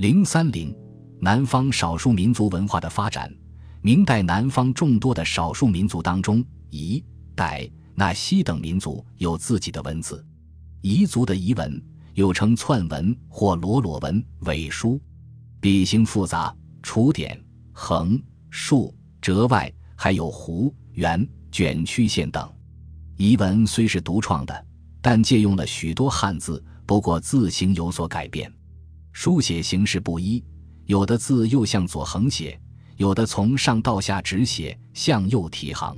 零三零，南方少数民族文化的发展。明代南方众多的少数民族当中，彝、傣、纳西等民族有自己的文字。彝族的彝文又称串文或罗罗文、伪书，笔形复杂，除点、横、竖、折外，还有弧、圆、卷曲线等。彝文虽是独创的，但借用了许多汉字，不过字形有所改变。书写形式不一，有的字右向左横写，有的从上到下直写，向右提行。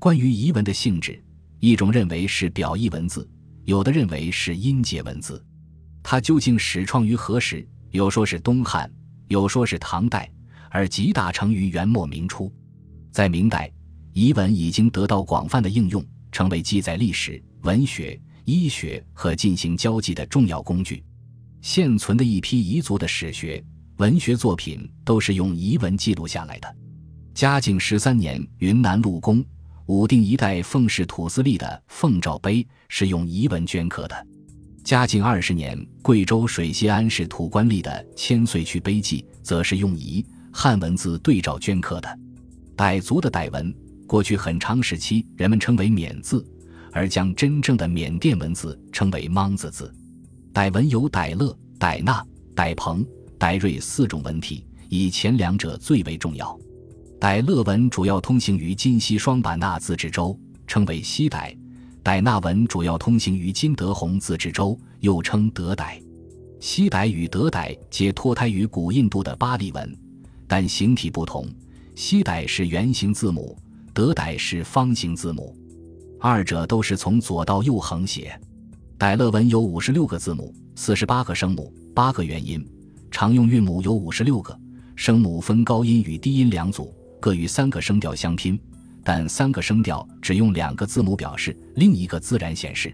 关于彝文的性质，一种认为是表意文字，有的认为是音节文字。它究竟始创于何时？有说是东汉，有说是唐代，而集大成于元末明初。在明代，彝文已经得到广泛的应用，成为记载历史、文学、医学和进行交际的重要工具。现存的一批彝族的史学、文学作品都是用彝文记录下来的。嘉靖十三年，云南陆公武定一代奉氏土司隶的《奉诏碑》是用彝文镌刻的。嘉靖二十年，贵州水西安市土官吏的《千岁区碑记》则是用彝汉文字对照镌刻的。傣族的傣文，过去很长时期人们称为缅字，而将真正的缅甸文字称为莽子字。傣文有傣乐、傣纳、傣朋、傣瑞四种文体，以前两者最为重要。傣乐文主要通行于今西双版纳自治州，称为西傣；傣纳文主要通行于金德宏自治州，又称德傣。西傣与德傣皆脱胎于古印度的巴利文，但形体不同，西傣是圆形字母，德傣是方形字母，二者都是从左到右横写。傣乐文有五十六个字母，四十八个声母，八个元音，常用韵母有五十六个。声母分高音与低音两组，各与三个声调相拼，但三个声调只用两个字母表示，另一个自然显示。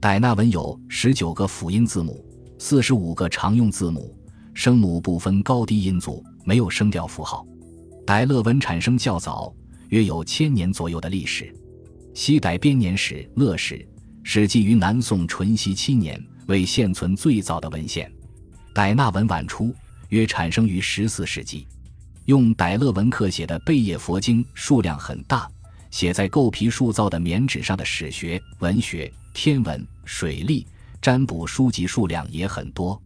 傣纳文有十九个辅音字母，四十五个常用字母，声母不分高低音组，没有声调符号。傣乐文产生较早，约有千年左右的历史。西傣编年史《乐史》。始记于南宋淳熙七年，为现存最早的文献。傣纳文晚出，约产生于十四世纪。用傣乐文刻写的贝叶佛经数量很大，写在构皮塑造的棉纸上的史学、文学、天文、水利、占卜书籍数量也很多。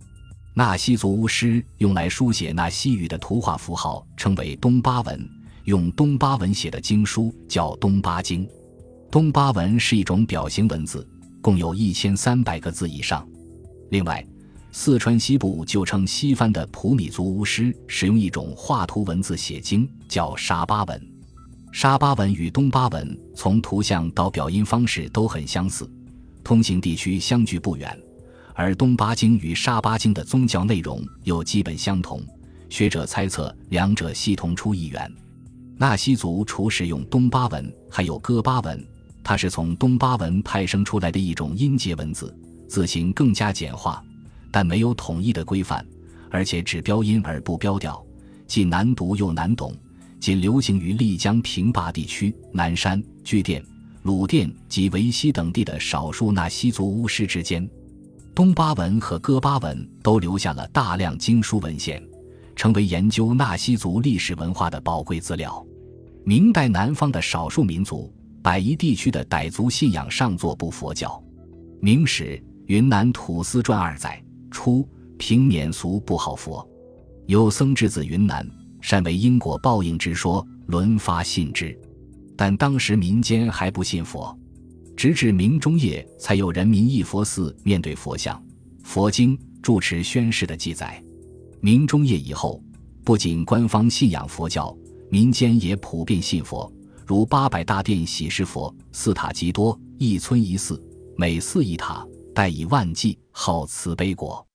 纳西族巫师用来书写纳西语的图画符号称为东巴文，用东巴文写的经书叫东巴经。东巴文是一种表形文字，共有一千三百个字以上。另外，四川西部就称西番的普米族巫师使用一种画图文字写经，叫沙巴文。沙巴文与东巴文从图像到表音方式都很相似，通行地区相距不远。而东巴经与沙巴经的宗教内容又基本相同，学者猜测两者系同出一源。纳西族除使用东巴文，还有哥巴文。它是从东巴文派生出来的一种音节文字，字形更加简化，但没有统一的规范，而且只标音而不标调，既难读又难懂，仅流行于丽江平坝地区、南山、巨店、鲁甸及维西等地的少数纳西族巫师之间。东巴文和哥巴文都留下了大量经书文献，成为研究纳西族历史文化的宝贵资料。明代南方的少数民族。百夷地区的傣族信仰上座部佛教，《明史·云南土司传》二载：初，平免俗不好佛，有僧之子云南，善为因果报应之说，轮发信之。但当时民间还不信佛，直至明中叶，才有人民义佛寺面对佛像、佛经、住持宣誓的记载。明中叶以后，不仅官方信仰佛教，民间也普遍信佛。如八百大殿喜事佛，寺塔极多，一村一寺，每寺一塔，代以万计，号慈悲国。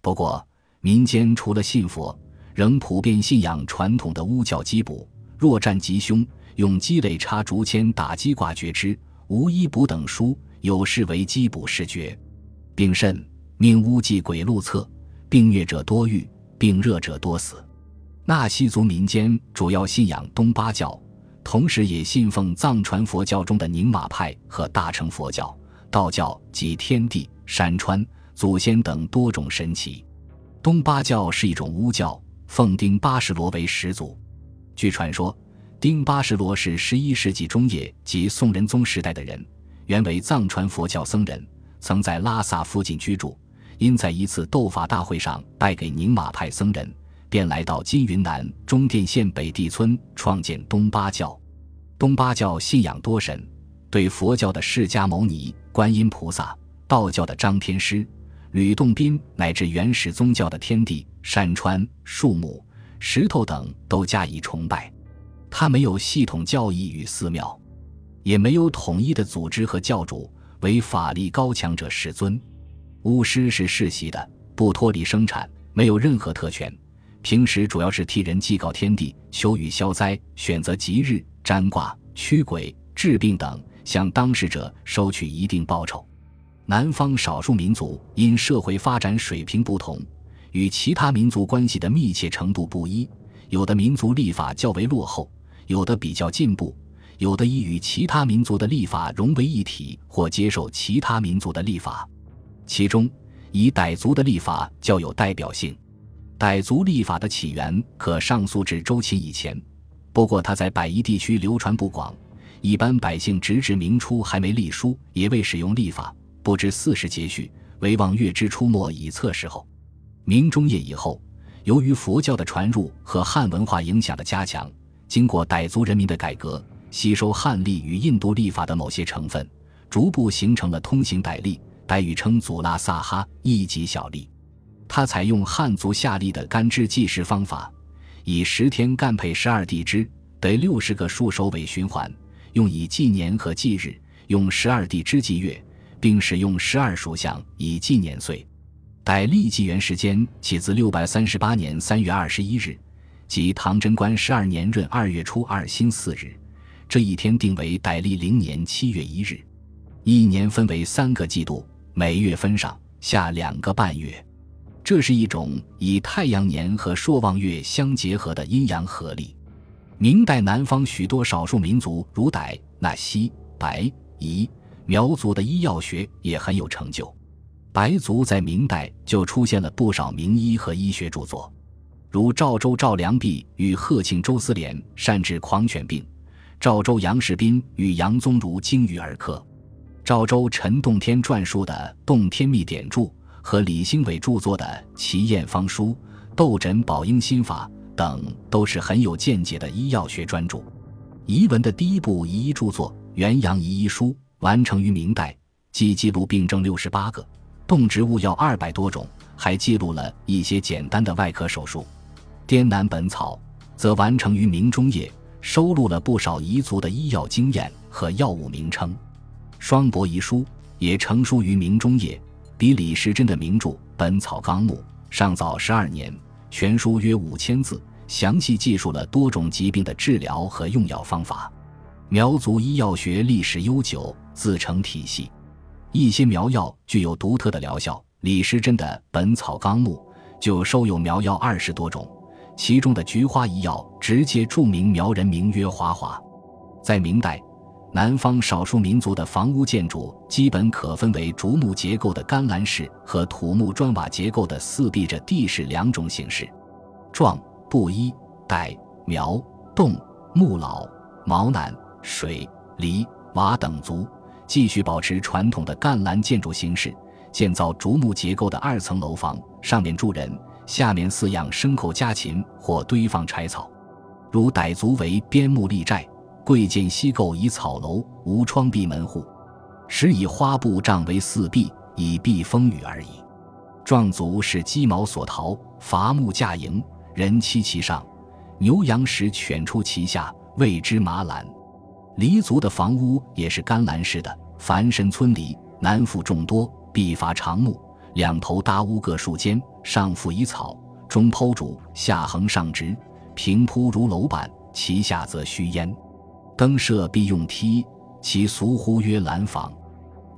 不过，民间除了信佛，仍普遍信仰传统的巫教击卜。若战吉凶，用鸡肋插竹签打鸡卦决之，无一卜等书，有视为击卜示决。并甚命巫祭鬼路策，病疟者多愈，病热者多死。纳西族民间主要信仰东巴教。同时，也信奉藏传佛教中的宁玛派和大乘佛教、道教及天地、山川、祖先等多种神奇。东巴教是一种巫教，奉丁巴什罗为始祖。据传说，丁巴什罗是十一世纪中叶及宋仁宗时代的人，原为藏传佛教僧人，曾在拉萨附近居住。因在一次斗法大会上败给宁玛派僧人，便来到今云南中甸县北地村创建东巴教。东巴教信仰多神，对佛教的释迦牟尼、观音菩萨，道教的张天师。吕洞宾乃至原始宗教的天地、山川、树木、石头等都加以崇拜。他没有系统教义与寺庙，也没有统一的组织和教主，为法力高强者世尊。巫师是世袭的，不脱离生产，没有任何特权。平时主要是替人祭告天地、求雨消灾、选择吉日、占卦、驱鬼、治病等，向当事者收取一定报酬。南方少数民族因社会发展水平不同，与其他民族关系的密切程度不一，有的民族立法较为落后，有的比较进步，有的已与其他民族的立法融为一体，或接受其他民族的立法。其中，以傣族的立法较有代表性。傣族历法的起源可上溯至周秦以前，不过它在百夷地区流传不广，一般百姓直至明初还没立书，也未使用历法。不知四时节序，唯望月之出没以测时候。明中叶以后，由于佛教的传入和汉文化影响的加强，经过傣族人民的改革，吸收汉历与印度历法的某些成分，逐步形成了通行傣历。傣语称祖拉萨哈，一级小历。它采用汉族夏历的干支计时方法，以十天干配十二地支，得六十个数首尾循环，用以纪年和纪日，用十二地支纪月。并使用十二属相以纪年岁，傣历纪元时间起自六百三十八年三月二十一日，即唐贞观十二年闰二月初二辛巳日，这一天定为傣历零年七月一日。一年分为三个季度，每月分上下两个半月，这是一种以太阳年和朔望月相结合的阴阳合历。明代南方许多少数民族如傣、纳西、白、彝。苗族的医药学也很有成就，白族在明代就出现了不少名医和医学著作，如赵州赵良弼与贺庆周思廉善治狂犬病，赵州杨士斌与杨宗儒精于儿科，赵州陈洞天撰述的《洞天秘典注》和李兴伟著作的《奇验方书》《斗诊保婴心法》等都是很有见解的医药学专著。彝文的第一部彝医著作《元阳彝医书》。完成于明代，既记录病症六十八个，动植物药二百多种，还记录了一些简单的外科手术。《滇南本草》则完成于明中叶，收录了不少彝族的医药经验和药物名称。《双博遗书》也成书于明中叶，比李时珍的名著《本草纲目》上早十二年，全书约五千字，详细记述了多种疾病的治疗和用药方法。苗族医药学历史悠久，自成体系。一些苗药具有独特的疗效。李时珍的《本草纲目》就收有苗药二十多种，其中的菊花一药直接注明苗人名曰华华。在明代，南方少数民族的房屋建筑基本可分为竹木结构的干栏式和土木砖瓦结构的四壁着地式两种形式。壮、布衣、傣、苗、侗、木老、毛南。水、黎、瓦等族继续保持传统的干栏建筑形式，建造竹木结构的二层楼房，上面住人，下面饲养牲口家禽或堆放柴草。如傣族为边木立寨，贵贱西构以草楼，无窗闭门户，时以花布帐为四壁，以避风雨而已。壮族是鸡毛所陶，伐木架营，人栖其上，牛羊食犬出其下，谓之麻栏。黎族的房屋也是干栏式的，凡身村里，南附众多，必伐长木，两头搭屋各数间，上覆以草，中剖竹，下横上直，平铺如楼板，其下则虚烟。灯设必用梯，其俗呼曰蓝房。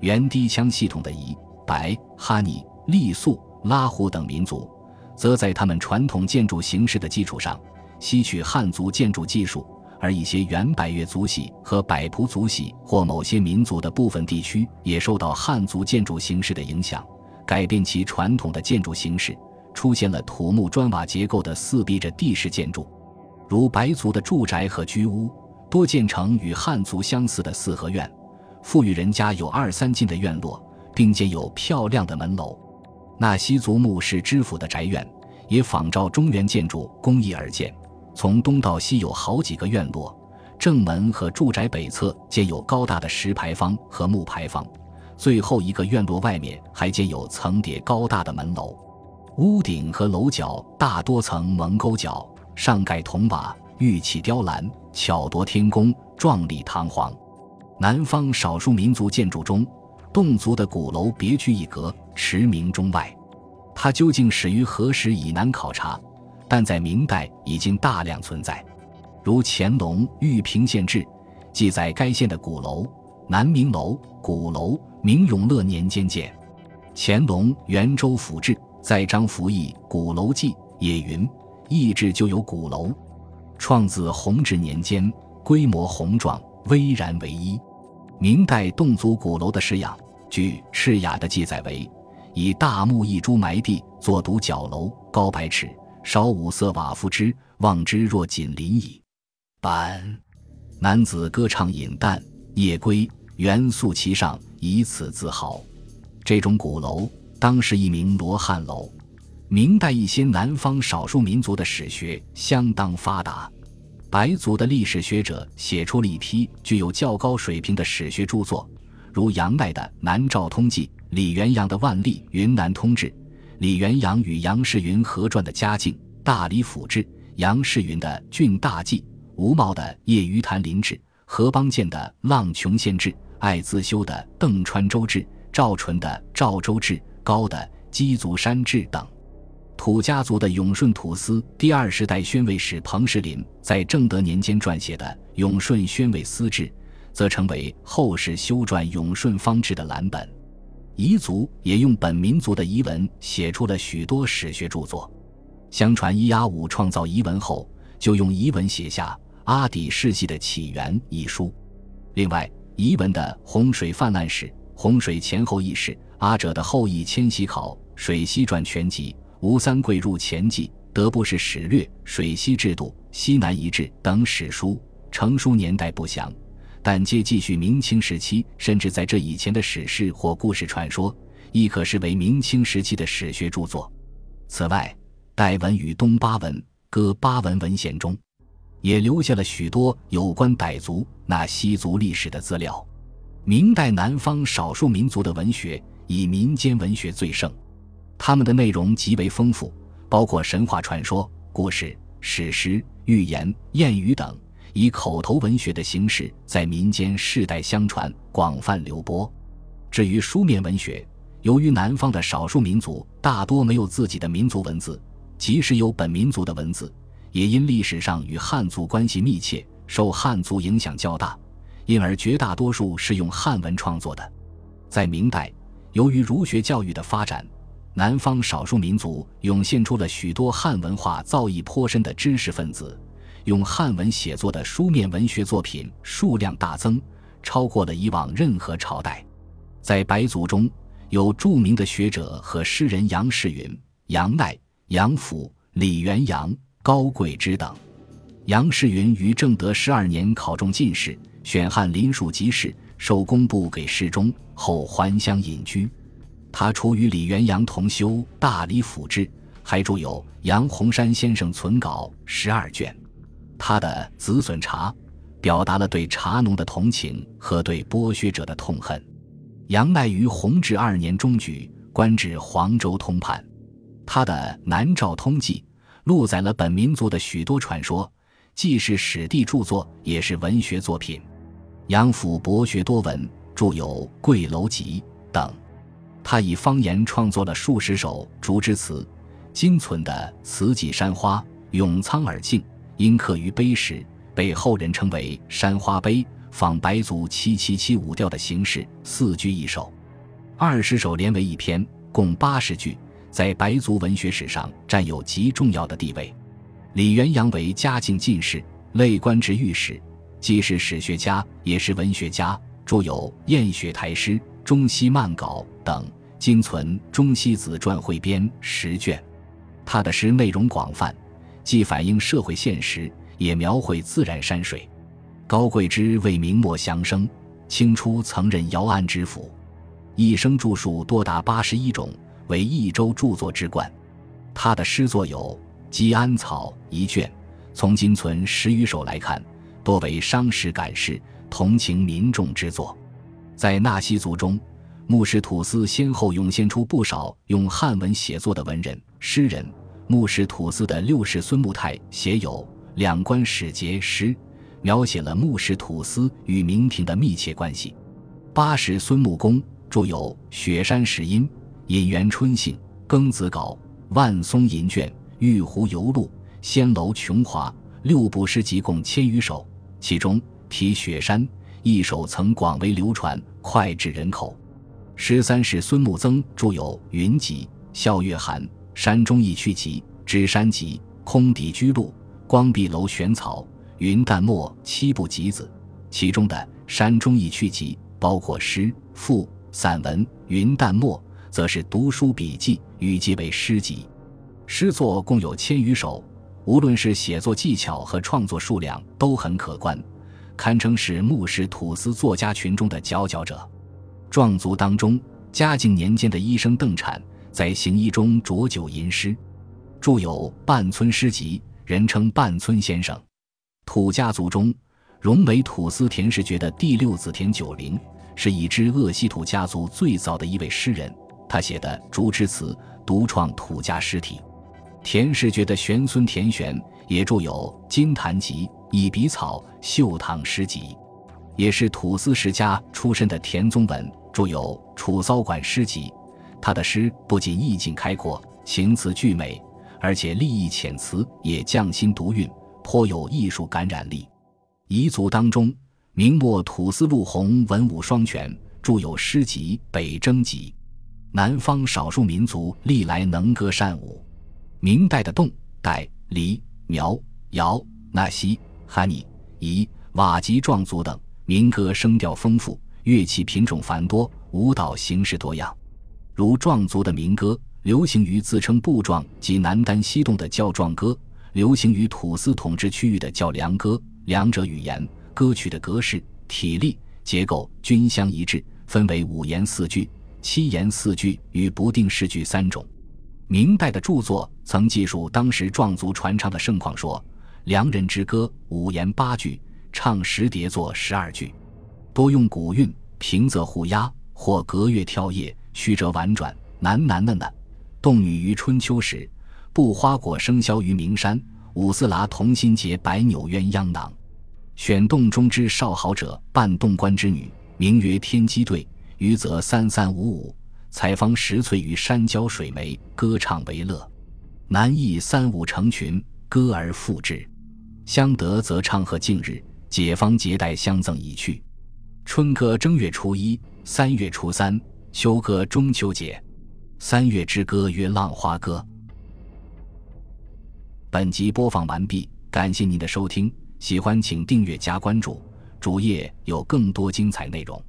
原低腔系统的彝、白、哈尼、傈僳、拉祜等民族，则在他们传统建筑形式的基础上，吸取汉族建筑技术。而一些原百越族系和百仆族系或某些民族的部分地区，也受到汉族建筑形式的影响，改变其传统的建筑形式，出现了土木砖瓦结构的四壁着地式建筑，如白族的住宅和居屋，多建成与汉族相似的四合院，富裕人家有二三进的院落，并建有漂亮的门楼。纳西族墓是知府的宅院，也仿照中原建筑工艺而建，从东到西有好几个院落，正门和住宅北侧建有高大的石牌坊和木牌坊，最后一个院落外面还建有层叠高大的门楼，屋顶和楼角大多层蒙沟角，上盖铜瓦，玉砌雕栏，巧夺天工，壮丽堂皇。南方少数民族建筑中。侗族的鼓楼别具一格，驰名中外。它究竟始于何时已难考察，但在明代已经大量存在。如乾隆《玉屏县志》记载，该县的鼓楼南明楼、鼓楼，明永乐年间建。乾隆《元州府志》在张福义《鼓楼记》也云：“义志就有鼓楼，创自弘治年间，规模宏壮，巍然为一。”明代侗族鼓楼的式样，据《赤雅》的记载为：以大木一株埋地，作独角楼，高百尺，烧五色瓦覆之，望之若锦鳞矣。板男子歌唱饮弹，夜归，元素其上，以此自豪。这种鼓楼当是一名罗汉楼。明代一些南方少数民族的史学相当发达。白族的历史学者写出了一批具有较高水平的史学著作，如杨鼐的《南诏通记》，李元阳的《万历云南通志》，李元阳与杨士云合传的《嘉靖大理府志》，杨士云的《郡大记》，吴茂的《夜鱼潭林志》，何邦建的《浪琼县志》，艾自修的《邓川州志》，赵纯的《赵州志》，高的《鸡足山志》等。土家族的永顺土司第二十代宣慰使彭士林在正德年间撰写的《永顺宣慰司志》，则成为后世修撰永顺方志的蓝本。彝族也用本民族的彝文写出了许多史学著作。相传伊阿武创造彝文后，就用彝文写下《阿底世系的起源》一书。另外，彝文的《洪水泛滥史》《洪水前后轶事》《阿者的后裔迁徙考》《水西传全集》。吴三桂入前记、德布士史略、水西制度、西南遗志等史书，成书年代不详，但皆继续明清时期，甚至在这以前的史事或故事传说，亦可视为明清时期的史学著作。此外，代文与东巴文、哥巴文文献中，也留下了许多有关傣族、那西族历史的资料。明代南方少数民族的文学，以民间文学最盛。他们的内容极为丰富，包括神话传说、故事、史诗、寓言、谚语等，以口头文学的形式在民间世代相传、广泛流播。至于书面文学，由于南方的少数民族大多没有自己的民族文字，即使有本民族的文字，也因历史上与汉族关系密切，受汉族影响较大，因而绝大多数是用汉文创作的。在明代，由于儒学教育的发展，南方少数民族涌现出了许多汉文化造诣颇深的知识分子，用汉文写作的书面文学作品数量大增，超过了以往任何朝代。在白族中有著名的学者和诗人杨士云、杨鼐、杨甫、李元阳、高贵之等。杨士云于正德十二年考中进士，选翰林庶吉士，受工部给事中，后还乡隐居。他除与李元阳同修《大理府志》，还著有《杨洪山先生存稿》十二卷。他的《子孙茶》表达了对茶农的同情和对剥削者的痛恨。杨乃于弘治二年中举，官至黄州通判。他的《南诏通记》录载了本民族的许多传说，既是史地著作，也是文学作品。杨府博学多闻，著有《贵楼集》等。他以方言创作了数十首竹枝词，精存的《词记山花》《咏苍耳镜》，因刻于碑石，被后人称为“山花碑”，仿白族七七七五调的形式，四句一首，二十首连为一篇，共八十句，在白族文学史上占有极重要的地位。李元阳为嘉靖进士，累官至御史，既是史学家，也是文学家，著有《燕雪台诗》《中西漫稿》等。今存《中西子传汇编》十卷，他的诗内容广泛，既反映社会现实，也描绘自然山水。高贵之为明末降生，清初曾任姚安知府，一生著述多达八十一种，为益州著作之冠。他的诗作有《积安草》一卷，从今存十余首来看，多为伤时感事、同情民众之作。在纳西族中，木氏土司先后涌现出不少用汉文写作的文人诗人。木氏土司的六世孙木泰写有《两关使节》诗，描写了木氏土司与明廷的密切关系。八世孙木公著有《雪山石音》《引元春信》《庚子稿》《万松银卷》《玉壶游录》《仙楼琼华》六部诗集共千余首，其中题雪山一首曾广为流传，脍炙人口。十三世孙木曾著有《云集》《笑月寒》《山中一曲集》《知山集》《空底居录》《光壁楼玄草》《云淡墨》七部集子，其中的《山中一曲集》包括诗、赋、散文，《云淡墨》则是读书笔记，语集为诗集。诗作共有千余首，无论是写作技巧和创作数量都很可观，堪称是木氏土司作家群中的佼佼者。壮族当中，嘉靖年间的医生邓产在行医中酌酒吟诗，著有《半村诗集》，人称半村先生。土家族中，荣为土司田氏爵的第六子田九龄，是已知鄂西土家族最早的一位诗人。他写的《竹枝词》独创土家诗体。田氏爵的玄孙田玄也著有《金坛集》《以笔草》《秀堂诗集》。也是土司世家出身的田宗文，著有《楚骚馆诗集》。他的诗不仅意境开阔、情词俱美，而且立意遣词也匠心独运，颇有艺术感染力。彝族当中，明末土司陆洪文武双全，著有诗集《北征集》。南方少数民族历来能歌善舞。明代的侗、傣、黎、苗、瑶、纳西、哈尼、彝、佤吉壮族等。民歌声调丰富，乐器品种繁多，舞蹈形式多样。如壮族的民歌，流行于自称布壮及南丹西洞的叫壮歌，流行于土司统治区域的叫良歌。两者语言、歌曲的格式、体力、结构均相一致，分为五言四句、七言四句与不定式句三种。明代的著作曾记述当时壮族传唱的盛况，说：“良人之歌，五言八句。”唱十叠作十二句，多用古韵，平仄互押，或隔月跳叶，曲折婉转。喃喃的呢，动女于春秋时，布花果生肖于名山。五四拉同心结，百纽鸳鸯囊。选洞中之少好者，伴洞官之女，名曰天机对。余则三三五五，采芳拾翠于山郊水湄，歌唱为乐。男亦三五成群，歌而复之。相得则唱和近日。解方结带相赠已去，春歌正月初一，三月初三，秋歌中秋节。三月之歌曰浪花歌。本集播放完毕，感谢您的收听，喜欢请订阅加关注，主页有更多精彩内容。